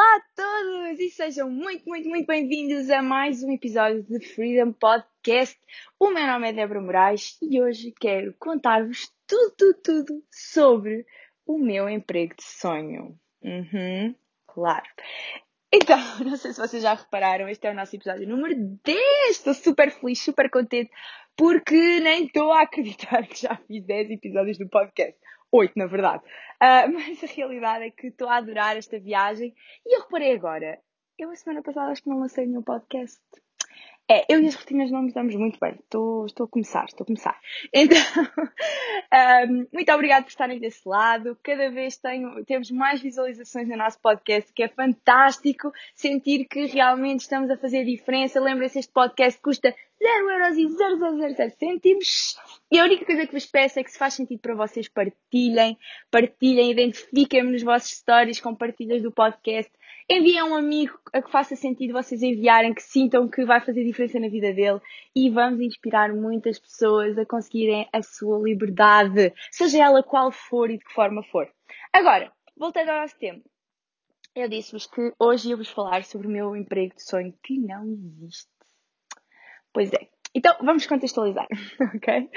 Olá a todos e sejam muito, muito, muito bem-vindos a mais um episódio de Freedom Podcast. O meu nome é Débora Moraes e hoje quero contar-vos tudo, tudo, sobre o meu emprego de sonho. Uhum, claro. Então, não sei se vocês já repararam, este é o nosso episódio número 10. Estou super feliz, super contente, porque nem estou a acreditar que já fiz 10 episódios do podcast oito, na verdade. Uh, mas a realidade é que estou a adorar esta viagem e eu reparei agora, eu a semana passada acho que não lancei nenhum podcast. É, eu e as rotinas não nos damos muito bem. Estou, estou a começar, estou a começar. Então, um, muito obrigada por estarem desse lado. Cada vez tenho, temos mais visualizações no nosso podcast, que é fantástico sentir que realmente estamos a fazer diferença. Lembrem-se, este podcast custa 0,0000 cêntimos. E a única coisa que vos peço é que se faz sentido para vocês, partilhem, partilhem, identifiquem-me nos vossos stories com partilhas do podcast enviem a um amigo a que faça sentido vocês enviarem, que sintam que vai fazer diferença na vida dele e vamos inspirar muitas pessoas a conseguirem a sua liberdade, seja ela qual for e de que forma for. Agora, voltando ao nosso tema. Eu disse-vos que hoje ia vos falar sobre o meu emprego de sonho que não existe. Pois é. Então, vamos contextualizar, ok?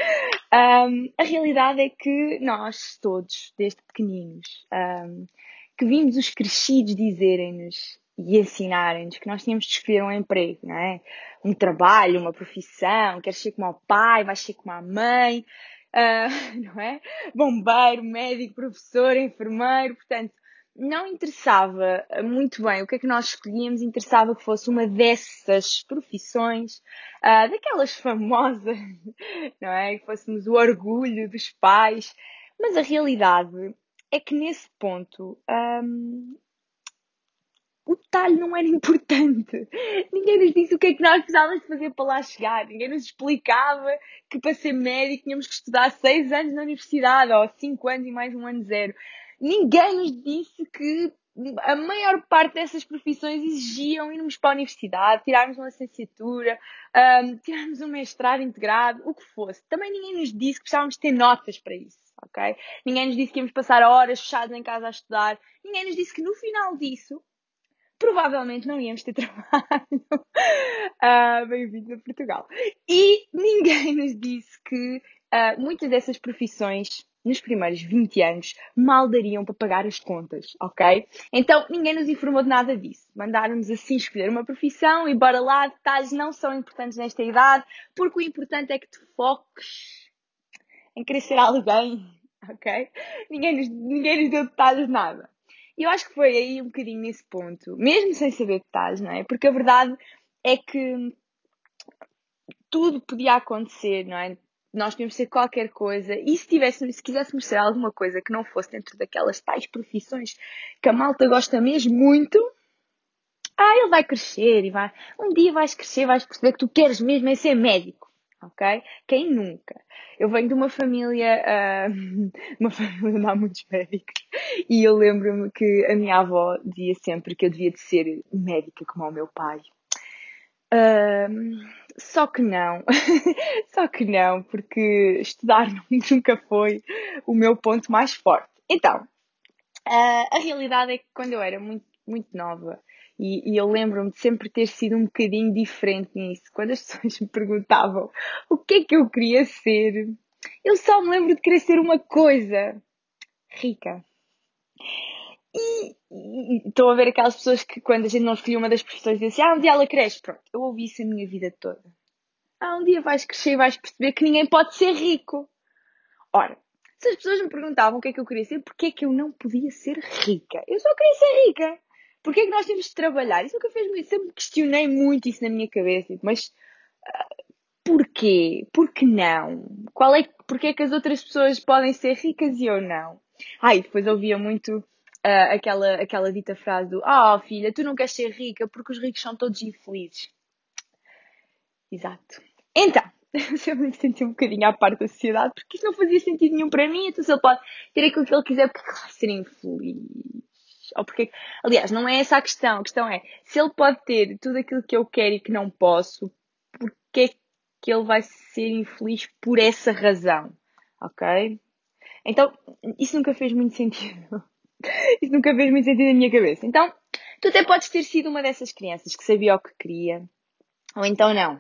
Um, a realidade é que nós todos, desde pequeninos, um, que vimos os crescidos dizerem-nos e ensinarem-nos que nós tínhamos de escolher um emprego, não é? Um trabalho, uma profissão, queres ser como o pai, vais ser como a mãe, uh, não é? Bombeiro, médico, professor, enfermeiro, portanto, não interessava muito bem o que é que nós escolhíamos, interessava que fosse uma dessas profissões, uh, daquelas famosas, não é? Que fôssemos o orgulho dos pais, mas a realidade é que nesse ponto um, o detalhe não era importante. Ninguém nos disse o que é que nós precisávamos de fazer para lá chegar. Ninguém nos explicava que para ser médico tínhamos que estudar seis anos na universidade ou cinco anos e mais um ano zero. Ninguém nos disse que a maior parte dessas profissões exigiam irmos para a universidade, tirarmos uma licenciatura, um, tirarmos um mestrado integrado, o que fosse. Também ninguém nos disse que precisávamos ter notas para isso ok? Ninguém nos disse que íamos passar horas fechados em casa a estudar. Ninguém nos disse que no final disso, provavelmente não íamos ter trabalho. uh, Bem-vindos a Portugal. E ninguém nos disse que uh, muitas dessas profissões nos primeiros 20 anos mal dariam para pagar as contas, ok? Então ninguém nos informou de nada disso. Mandaram-nos assim escolher uma profissão e bora lá, detalhes não são importantes nesta idade, porque o importante é que te foques em querer ser alguém, ok? Ninguém nos, ninguém nos deu detalhes de nada. E eu acho que foi aí um bocadinho nesse ponto, mesmo sem saber detalhes, não é? Porque a verdade é que tudo podia acontecer, não é? Nós podíamos ser qualquer coisa e se, tivéssemos, se quiséssemos ser alguma coisa que não fosse dentro daquelas tais profissões que a malta gosta mesmo muito, ah, ele vai crescer e vai. Um dia vais crescer, vais perceber que tu queres mesmo é ser médico ok? Quem nunca? Eu venho de uma família, uh, uma família de há muitos médicos, e eu lembro-me que a minha avó dizia sempre que eu devia de ser médica como o meu pai. Uh, só que não, só que não, porque estudar nunca foi o meu ponto mais forte. Então, a realidade é que quando eu era muito, muito nova, e, e eu lembro-me de sempre ter sido um bocadinho diferente nisso. Quando as pessoas me perguntavam o que é que eu queria ser, eu só me lembro de querer ser uma coisa rica. E, estou a ver aquelas pessoas que quando a gente não escolheu uma das profissões dizem assim, ah, um dia ela cresce. Pronto, eu ouvi isso a minha vida toda. Ah, um dia vais crescer e vais perceber que ninguém pode ser rico. Ora, se as pessoas me perguntavam o que é que eu queria ser, porquê é que eu não podia ser rica? Eu só queria ser rica. Porquê é que nós temos de trabalhar? Isso nunca fez muito. Sempre questionei muito isso na minha cabeça. Tipo, mas uh, porquê? Não? Qual é, porquê é que as outras pessoas podem ser ricas e eu não? Ai, depois ouvia muito uh, aquela, aquela dita frase do Ah, oh, filha, tu não queres ser rica porque os ricos são todos infelizes. Exato. Então, sempre me senti um bocadinho à parte da sociedade porque isso não fazia sentido nenhum para mim. Então, se ele pode ter aquilo que ele quiser, porque vai ser infeliz ou porque. Aliás, não é essa a questão. A questão é se ele pode ter tudo aquilo que eu quero e que não posso, porque é que ele vai ser infeliz por essa razão? Ok? Então, isso nunca fez muito sentido. Isso nunca fez muito sentido na minha cabeça. Então, Tu até podes ter sido uma dessas crianças que sabia o que queria, ou então não.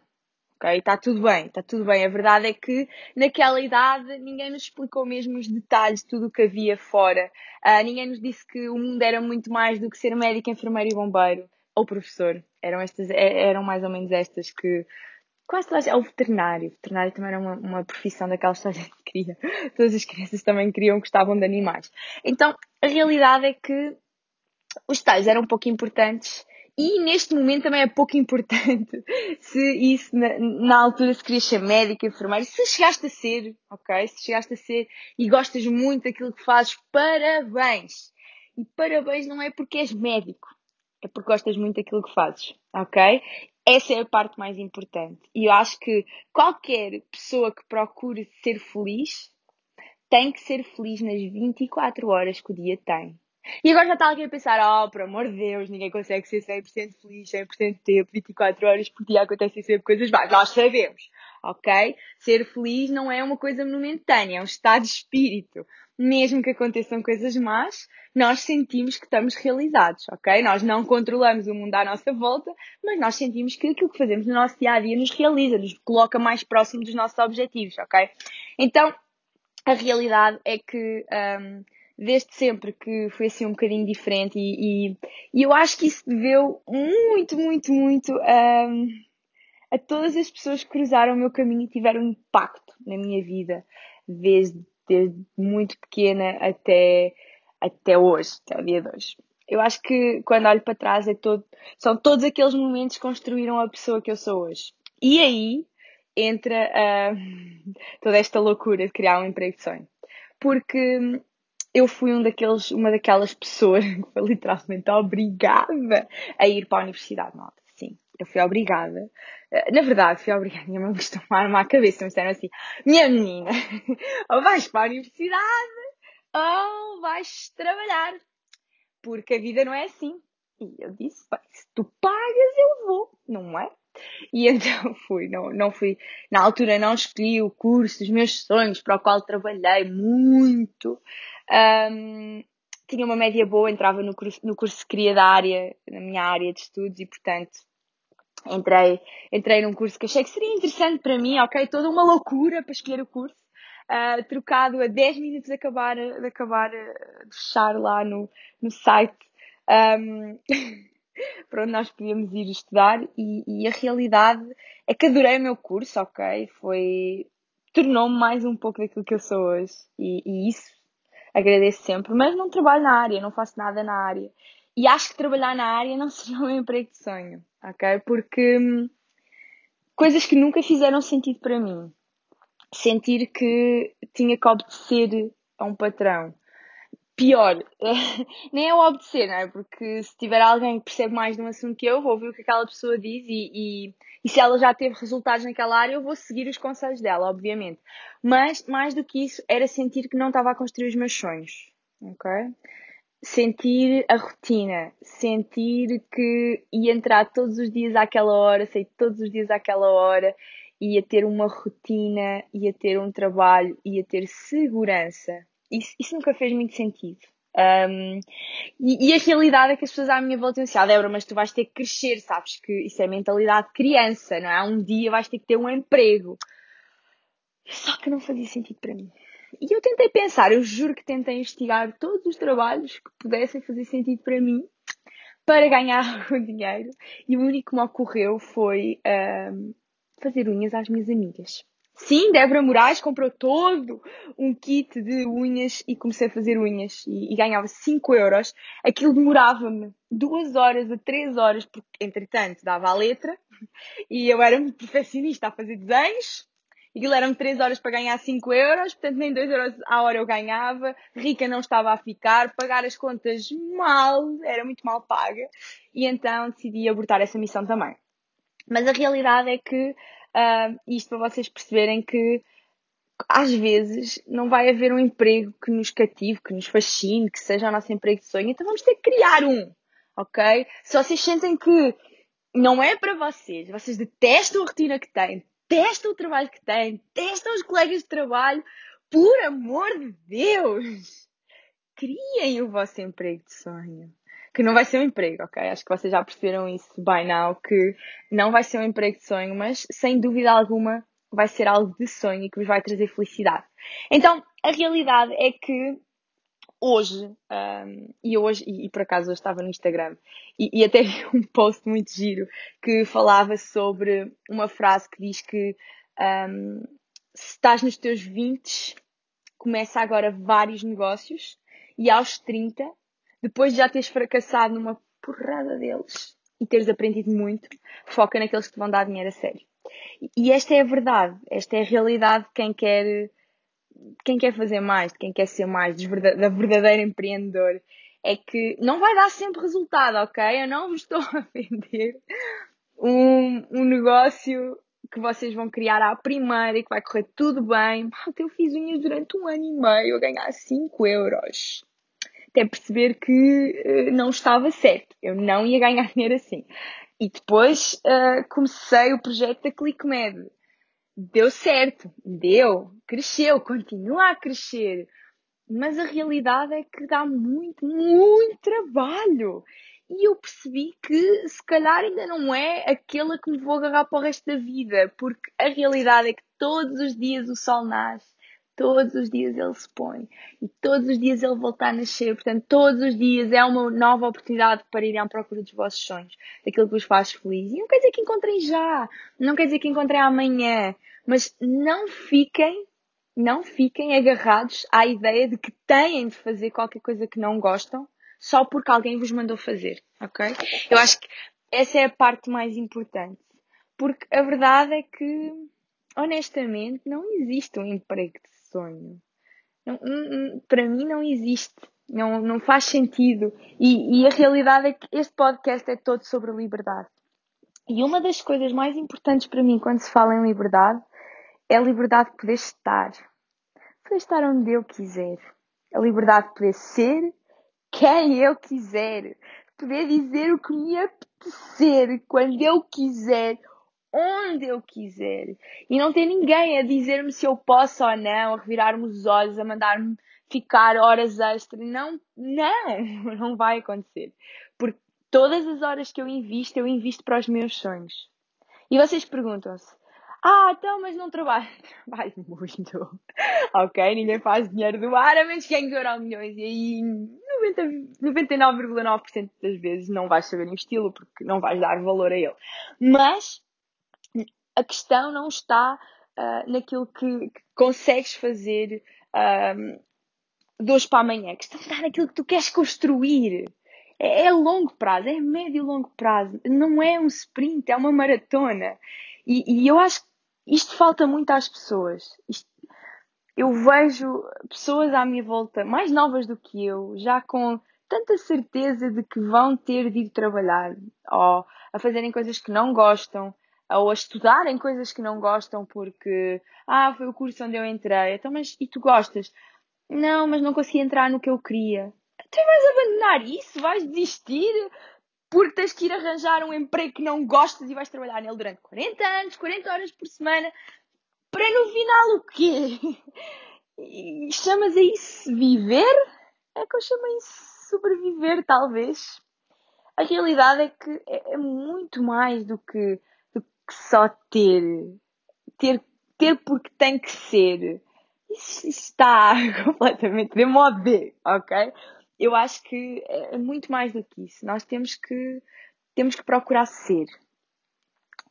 Ok? Está tudo bem, está tudo bem. A verdade é que naquela idade ninguém nos explicou mesmo os detalhes de tudo o que havia fora. Uh, ninguém nos disse que o mundo era muito mais do que ser médico, enfermeiro e bombeiro ou professor. Eram, estas, é, eram mais ou menos estas que quase todas, é o veterinário. Veterinário também era uma, uma profissão daquelas que queria. Todas as crianças também queriam, gostavam de animais. Então, a realidade é que os detalhes eram um pouco importantes e neste momento também é pouco importante se isso na, na, altura se querias ser médico, enfermeiro, se chegaste a ser, ok? Se chegaste a ser e gostas muito daquilo que fazes, parabéns! E parabéns não é porque és médico, é porque gostas muito daquilo que fazes, ok? Essa é a parte mais importante. E eu acho que qualquer pessoa que procure ser feliz tem que ser feliz nas 24 horas que o dia tem. E agora já está alguém a pensar, oh, por amor de Deus, ninguém consegue ser 100% feliz, 100% tempo, 24 horas por dia acontecem sempre coisas más. Nós sabemos, ok? Ser feliz não é uma coisa momentânea, é um estado de espírito. Mesmo que aconteçam coisas más, nós sentimos que estamos realizados, ok? Nós não controlamos o mundo à nossa volta, mas nós sentimos que aquilo que fazemos no nosso dia a dia nos realiza, nos coloca mais próximo dos nossos objetivos, ok? Então, a realidade é que. Um, desde sempre que foi assim um bocadinho diferente e, e, e eu acho que isso deveu muito, muito, muito um, a todas as pessoas que cruzaram o meu caminho e tiveram impacto na minha vida desde, desde muito pequena até, até hoje, até o dia de hoje. Eu acho que quando olho para trás é todo, são todos aqueles momentos que construíram a pessoa que eu sou hoje. E aí entra uh, toda esta loucura de criar um emprego de sonho. Porque eu fui um daqueles, uma daquelas pessoas que foi literalmente obrigada a ir para a universidade, nota. Sim, eu fui obrigada. Eh, na verdade, fui obrigada. Minha mãe gostou tomar uma cabeça, me disseram assim: Minha menina, ou vais para a universidade ou vais trabalhar. Porque a vida não é assim. E eu disse: se tu pagas, eu vou, não é? E então fui, não, não fui, na altura não escolhi o curso dos meus sonhos para o qual trabalhei muito. Um, tinha uma média boa, entrava no curso, no curso que queria da área, na minha área de estudos e portanto entrei, entrei num curso que achei que seria interessante para mim, ok? Toda uma loucura para escolher o curso. Uh, trocado a 10 minutos de acabar, de acabar de fechar lá no, no site. Um, para onde nós podíamos ir estudar e, e, a realidade é que adorei o meu curso, ok? Foi. tornou-me mais um pouco daquilo que eu sou hoje e, e, isso agradeço sempre, mas não trabalho na área, não faço nada na área. E acho que trabalhar na área não seria um emprego de sonho, ok? Porque hum, coisas que nunca fizeram sentido para mim. Sentir que tinha que obedecer a um patrão pior, nem é o obedecer, não é? Porque se tiver alguém que percebe mais de um assunto que eu, vou ouvir o que aquela pessoa diz e, e, e, se ela já teve resultados naquela área, eu vou seguir os conselhos dela, obviamente. Mas, mais do que isso, era sentir que não estava a construir os meus sonhos, ok? Sentir a rotina, sentir que ia entrar todos os dias àquela hora, sair todos os dias àquela hora, ia ter uma rotina, ia ter um trabalho, ia ter segurança isso, isso nunca fez muito sentido. Um, e, e, a realidade é que as pessoas à minha volta dizem assim, ah, Débora, mas tu vais ter que crescer, sabes que isso é mentalidade de criança, não é? Um dia vais ter que ter um emprego. Só que não fazia sentido para mim. E eu tentei pensar, eu juro que tentei investigar todos os trabalhos que pudessem fazer sentido para mim para ganhar algum dinheiro. E o único que me ocorreu foi um, fazer unhas às minhas amigas. Sim, Débora Moraes comprou todo um kit de unhas e comecei a fazer unhas e, e ganhava 5 euros. Aquilo demorava-me 2 horas a 3 horas, porque entretanto dava a letra e eu era muito perfeccionista a fazer desenhos. Aquilo eram 3 horas para ganhar 5 euros, portanto nem 2 euros a hora eu ganhava. Rica não estava a ficar, pagar as contas mal, era muito mal paga. E então decidi abortar essa missão também. Mas a realidade é que Uh, isto para vocês perceberem que às vezes não vai haver um emprego que nos cative, que nos fascine, que seja o nosso emprego de sonho, então vamos ter que criar um, ok? Se vocês sentem que não é para vocês, vocês detestam a rotina que têm, detestam o trabalho que têm, detestam os colegas de trabalho, por amor de Deus, criem o vosso emprego de sonho. Que não vai ser um emprego, ok? Acho que vocês já perceberam isso by now, que não vai ser um emprego de sonho, mas sem dúvida alguma vai ser algo de sonho e que vos vai trazer felicidade. Então, a realidade é que hoje, um, e hoje, e, e, por acaso hoje estava no Instagram, e, e, até vi um post muito giro que falava sobre uma frase que diz que um, se estás nos teus 20, começa agora vários negócios e aos 30, depois de já teres fracassado numa porrada deles e teres aprendido muito, foca naqueles que te vão dar dinheiro a sério. E esta é a verdade, esta é a realidade de quem quer, quem quer fazer mais, de quem quer ser mais, da verdadeira empreendedor. É que não vai dar sempre resultado, ok? Eu não vos estou a vender um, um negócio que vocês vão criar à primeira e que vai correr tudo bem. Eu fiz unhas durante um ano e meio a ganhar 5 euros. Até perceber que uh, não estava certo. Eu não ia ganhar dinheiro assim. E depois uh, comecei o projeto da ClickMed. Deu certo, deu, cresceu, continua a crescer. Mas a realidade é que dá muito, muito trabalho. E eu percebi que se calhar ainda não é aquela que me vou agarrar para o resto da vida, porque a realidade é que todos os dias o sol nasce, todos os dias ele se põe e todos os dias ele volta a nascer. Portanto, todos os dias é uma nova oportunidade para irem à procura dos vossos sonhos, daquilo que vos faz feliz. E não quer dizer que encontrem já, não quer dizer que encontrem amanhã, mas não fiquem, não fiquem agarrados à ideia de que têm de fazer qualquer coisa que não gostam só porque alguém vos mandou fazer, ok? Eu acho que essa é a parte mais importante. Porque a verdade é que, honestamente, não existe um emprego de sonho. Não, para mim não existe. Não, não faz sentido. E, e a realidade é que este podcast é todo sobre liberdade. E uma das coisas mais importantes para mim quando se fala em liberdade é a liberdade de poder estar. Poder estar onde eu quiser. A liberdade de poder ser quem eu quiser, poder dizer o que me apetecer, quando eu quiser, onde eu quiser. E não ter ninguém a dizer-me se eu posso ou não, a revirar-me os olhos, a mandar-me ficar horas extras. Não, não, não vai acontecer. Porque todas as horas que eu invisto, eu invisto para os meus sonhos. E vocês perguntam-se, ah, então, mas não trabalho. Trabalho muito. ok, ninguém faz dinheiro do ar, a menos que ganhe euro milhões. E aí 99,9% das vezes não vais saber investi-lo porque não vais dar valor a ele. Mas a questão não está uh, naquilo que, que, consegues fazer um, de hoje para amanhã. A questão está naquilo que tu queres construir. É, é longo prazo, é médio e longo prazo. Não é um sprint, é uma maratona. E, e eu acho que isto falta muito às pessoas. Isto, eu vejo pessoas à minha volta mais novas do que eu, já com tanta certeza de que vão ter de ir trabalhar, ou a fazerem coisas que não gostam, ou a estudarem coisas que não gostam porque, ah, foi o curso onde eu entrei, então, mas e tu gostas? Não, mas não consegui entrar no que eu queria. Tu vais abandonar isso? Vais desistir? Porque tens que ir arranjar um emprego que não gostas e vais trabalhar nele durante 40 anos, 40 horas por semana, para no final o quê? E chamas a isso viver? É que eu chamo a isso sobreviver, talvez. A realidade é que é, é muito mais do que só ter. ter. ter porque tem que ser. Isso está completamente de modé, ok? Eu acho que é, é muito mais do que isso. Nós temos que, temos que procurar ser.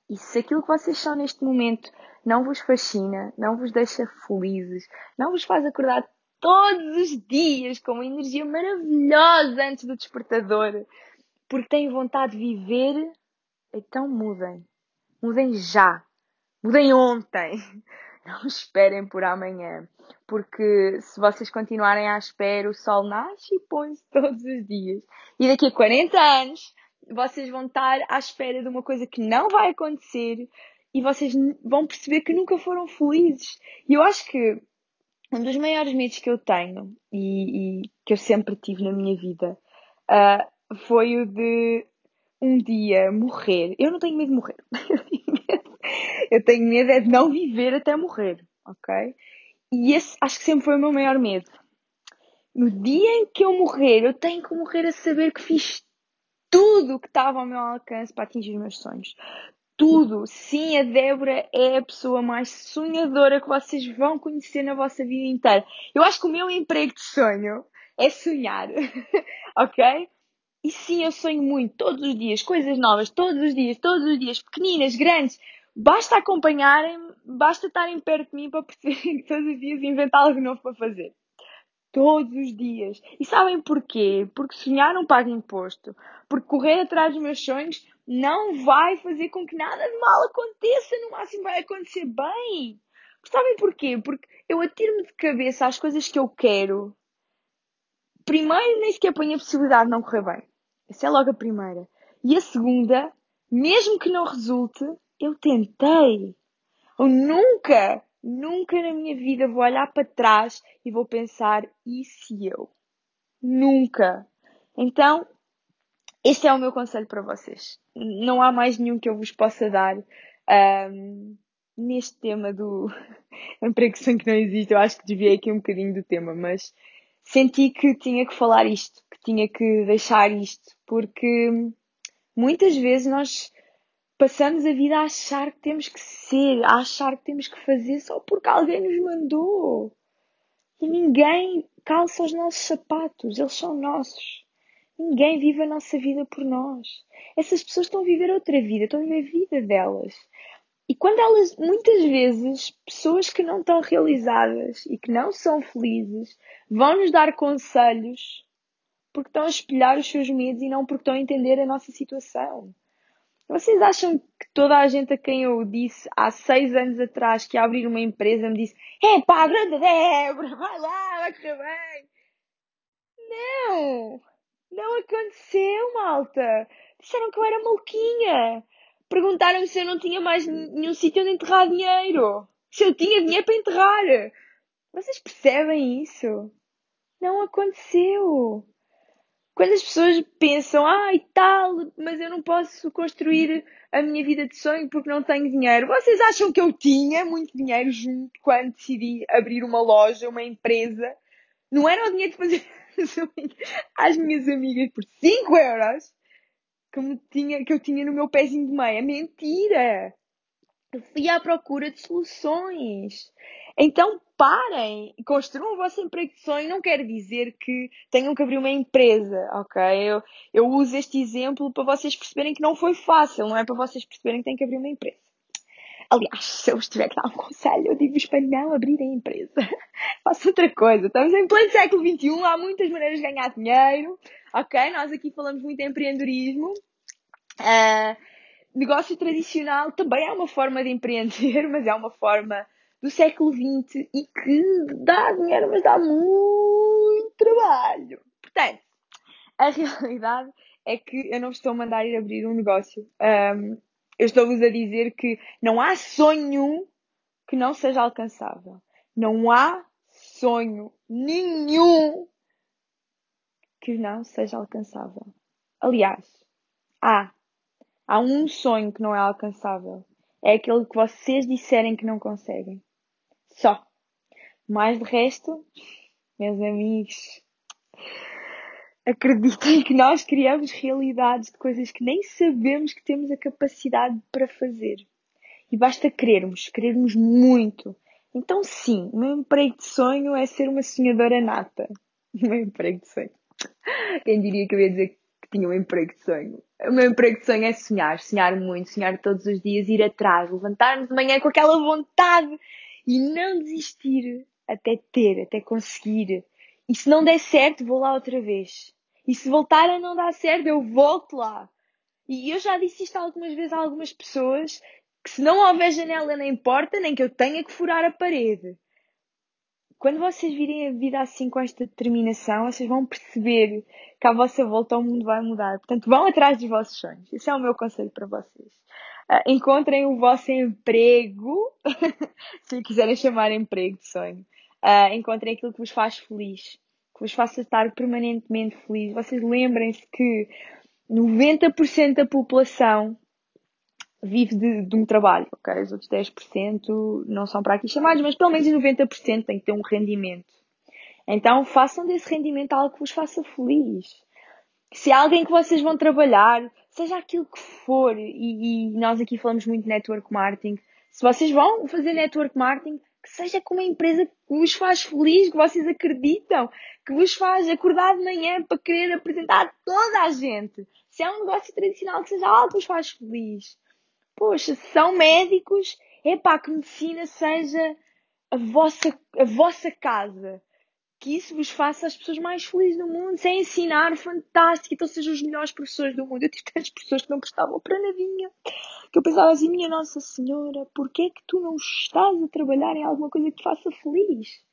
E se aquilo que vocês são neste momento não vos fascina, não vos deixa felizes, não vos faz acordar todos os dias com uma energia maravilhosa antes do despertador, porque têm vontade de viver, então mudem. Mudem já. Mudem ontem. Não esperem por amanhã. Porque se vocês continuarem à espera, o sol nasce e põe-se todos os dias. E daqui a 40 anos vocês vão estar à espera de uma coisa que não vai acontecer e vocês vão perceber que nunca foram felizes. E eu acho que um dos maiores medos que eu tenho e, e que eu sempre tive na minha vida uh, foi o de um dia morrer. Eu não tenho medo de morrer. eu tenho medo é de não viver até morrer, ok? E esse acho que sempre foi o meu maior medo. No dia em que eu morrer, eu tenho que morrer a saber que fiz tudo o que estava ao meu alcance para atingir os meus sonhos. Tudo. Sim, a Débora é a pessoa mais sonhadora que vocês vão conhecer na vossa vida inteira. Eu acho que o meu emprego de sonho é sonhar. ok? E sim, eu sonho muito, todos os dias, coisas novas, todos os dias, todos os dias, pequeninas, grandes. Basta acompanharem, basta estarem perto de mim para perceberem que todos os dias invento algo novo para fazer. Todos os dias. E sabem porquê? Porque sonhar não paga imposto. Porque correr atrás dos meus sonhos não vai fazer com que nada de mal aconteça. No máximo vai acontecer bem. Sabem porquê? Porque eu atiro-me de cabeça às coisas que eu quero. Primeiro, nem sequer ponho a possibilidade de não correr bem. Essa é logo a primeira. E a segunda, mesmo que não resulte, eu tentei. Eu nunca, nunca na minha vida vou olhar para trás e vou pensar, e se eu? Nunca. Então, este é o meu conselho para vocês. Não há mais nenhum que eu vos possa dar um, neste tema do emprego que não existe. Eu acho que desviei aqui um bocadinho do tema, mas senti que tinha que falar isto, que tinha que deixar isto, porque muitas vezes nós passamos a vida a achar que temos que ser, a achar que temos que fazer só porque alguém nos mandou. E ninguém calça os nossos sapatos, eles são nossos. Ninguém vive a nossa vida por nós. Essas pessoas estão a viver outra vida, estão a viver a vida delas. E quando elas, muitas vezes, pessoas que não estão realizadas e que não são felizes, vão nos dar conselhos porque estão a espelhar os seus medos e não porque estão a entender a nossa situação. Vocês acham que toda a gente a quem eu disse há seis anos atrás que ia abrir uma empresa me disse é pá, grande Débora, vai lá, vai correr bem? Não! Não aconteceu, malta! Disseram que eu era maluquinha! Perguntaram-me se eu não tinha mais nenhum sítio onde enterrar dinheiro. Se eu tinha dinheiro para enterrar. Vocês percebem isso? Não aconteceu. Quando as pessoas pensam, ah, e tal, mas eu não posso construir a minha vida de sonho porque não tenho dinheiro. Vocês acham que eu tinha muito dinheiro junto quando decidi abrir uma loja, uma empresa? Não era o dinheiro de fazer às minhas amigas por 5 euros que, me tinha, que eu tinha no meu pezinho de meia. Mentira! Eu fui à procura de soluções. Então parem, construam o vosso emprego de sonho. Não quer dizer que tenham que abrir uma empresa, ok? Eu, eu uso este exemplo para vocês perceberem que não foi fácil, não é para vocês perceberem que têm que abrir uma empresa. Aliás, se eu estiver a dar um conselho, eu digo-vos para não abrirem empresa. Faça outra coisa. Estamos em pleno século XXI, há muitas maneiras de ganhar dinheiro. Ok? Nós aqui falamos muito em empreendedorismo. Uh, negócio tradicional também é uma forma de empreender, mas é uma forma do século XX e que dá dinheiro, mas dá muito trabalho. Portanto, a realidade é que eu não estou a mandar ir abrir um negócio. Um, eu estou-vos a dizer que não há sonho que não seja alcançável. Não há sonho nenhum que não seja alcançável. Aliás, há. Há um sonho que não é alcançável. É aquele que vocês disserem que não conseguem. Só. Mais de resto, meus amigos, acreditem que nós criamos realidades de coisas que nem sabemos que temos a capacidade para fazer. E basta querermos, querermos muito. Então, sim, o meu emprego de sonho é ser uma sonhadora nata. O meu emprego de sonho. Quem diria que eu ia dizer que tinha um emprego de sonho? O meu emprego de sonho é sonhar, sonhar muito, sonhar todos os dias, ir atrás, levantar-me de manhã com aquela vontade e não desistir até ter, até conseguir. E se não der certo, vou lá outra vez. E se voltar a não dar certo, eu volto lá. E eu já disse isto algumas vezes a algumas pessoas que se não houver janela nem porta, nem que eu tenha que furar a parede. Quando vocês virem a vida assim com esta determinação, vocês vão perceber que à vossa volta o mundo vai mudar. Portanto, vão atrás dos vossos sonhos. Esse é o meu conselho para vocês. Uh, encontrem o vosso emprego, se quiserem chamar emprego de sonho. Uh, encontrem aquilo que vos faz feliz que vos faça estar permanentemente feliz. Vocês lembrem-se que 90% da população vive de, de, um trabalho, ok? Os outros 10% não são para aqui chamados, mas pelo menos 90% têm que ter um rendimento. Então façam desse rendimento algo que vos faça feliz. se é alguém que vocês vão trabalhar, seja aquilo que for, e, e nós aqui falamos muito de network marketing, se vocês vão fazer network marketing, que seja com uma empresa que vos faz feliz, que vocês acreditam, que vos faz acordar de manhã para querer apresentar toda a gente. Se é um negócio tradicional, que seja algo que vos faz feliz. Poxa, são médicos, é para que medicina seja a vossa, a vossa casa que isso vos faça as pessoas mais felizes do mundo, sem ensinar, fantástico, então sejam os melhores professores do mundo. Eu tive tantas pessoas que não prestavam para nadinha, que eu pensava assim, minha Nossa Senhora, porquê é que tu não estás a trabalhar em alguma coisa que te faça feliz?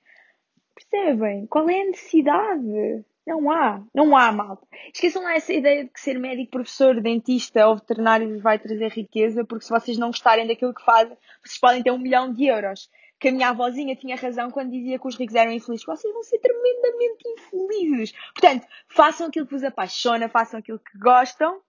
Percebem? Qual é a necessidade? Não há, não há, malta. Esqueçam lá essa ideia de que ser médico, professor, dentista ou veterinário vai trazer riqueza, porque se vocês não gostarem daquilo que fazem, vocês podem ter um milhão de euros que a minha avózinha tinha razão quando dizia que os ricos eram infelizes. Vocês vão ser tremendamente infelizes. Portanto, façam aquilo que vos apaixona, façam aquilo que gostam.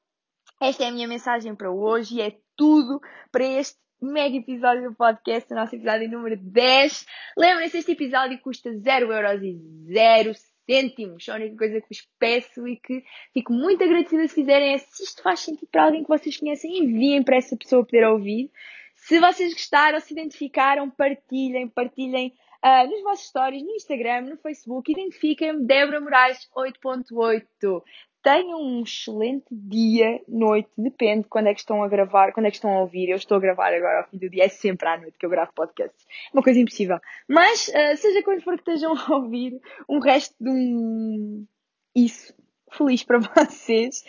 Esta é a minha mensagem para hoje e é tudo para este mega episódio do podcast, o nosso episódio número 10. Lembrem-se, este episódio custa 0 euros e 0 cêntimos. A única coisa que vos peço e que fico muito agradecida se fizerem é se isto faz sentido para alguém que vocês conhecem, enviem para essa pessoa poder ouvir. Se vocês gostaram, se identificaram, partilhem, partilhem uh, nos vossos stories, no Instagram, no Facebook. Identifiquem-me, Débora Moraes 8.8. Tenham um excelente dia, noite, depende quando é que estão a gravar, quando é que estão a ouvir. Eu estou a gravar agora ao fim do dia, é sempre à noite que eu gravo podcasts. É uma coisa impossível. Mas, uh, seja quando for que estejam a ouvir, um resto de um. Isso. Feliz para vocês.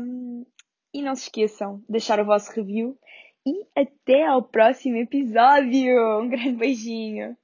Um, e não se esqueçam de deixar o vosso review e até ao próximo episódio. Um grande beijinho.